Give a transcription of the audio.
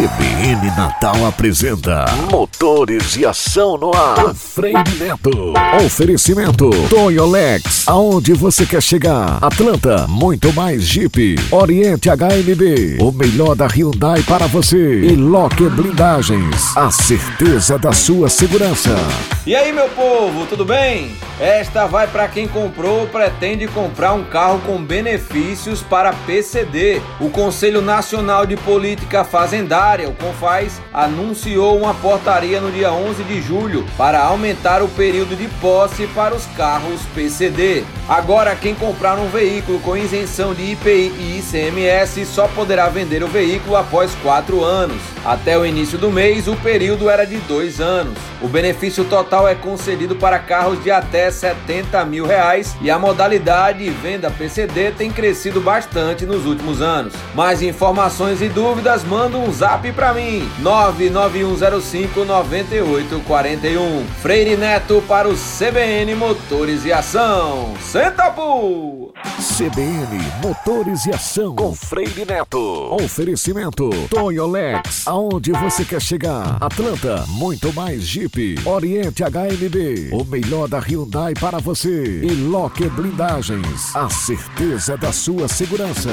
CBN Natal apresenta Motores e Ação no Ar. Freire Neto. Oferecimento Toyolex. Aonde você quer chegar? Atlanta, muito mais Jeep. Oriente HMB. O melhor da Hyundai para você. E Locker Blindagens. A certeza da sua segurança. E aí, meu povo, tudo bem? Esta vai para quem comprou ou pretende comprar um carro com benefícios para PCD. O Conselho Nacional de Política Fazendária, o CONFAS, anunciou uma portaria no dia 11 de julho para aumentar o período de posse para os carros PCD. Agora, quem comprar um veículo com isenção de IPI e ICMS só poderá vender o veículo após quatro anos. Até o início do mês, o período era de dois anos. O benefício total é concedido para carros de até 70 mil reais e a modalidade venda PCD tem crescido bastante nos últimos anos. Mais informações e dúvidas, manda um zap para mim, 99105 9841. Freire Neto para o CBN Motores e Ação. Senta, pô! CBN Motores e Ação com Freire Neto. Oferecimento Toyolex. Aonde você quer chegar? Atlanta, muito mais Jeep. Oriente HMB. O melhor da Hyundai para você. E Locker Blindagens. A certeza da sua segurança.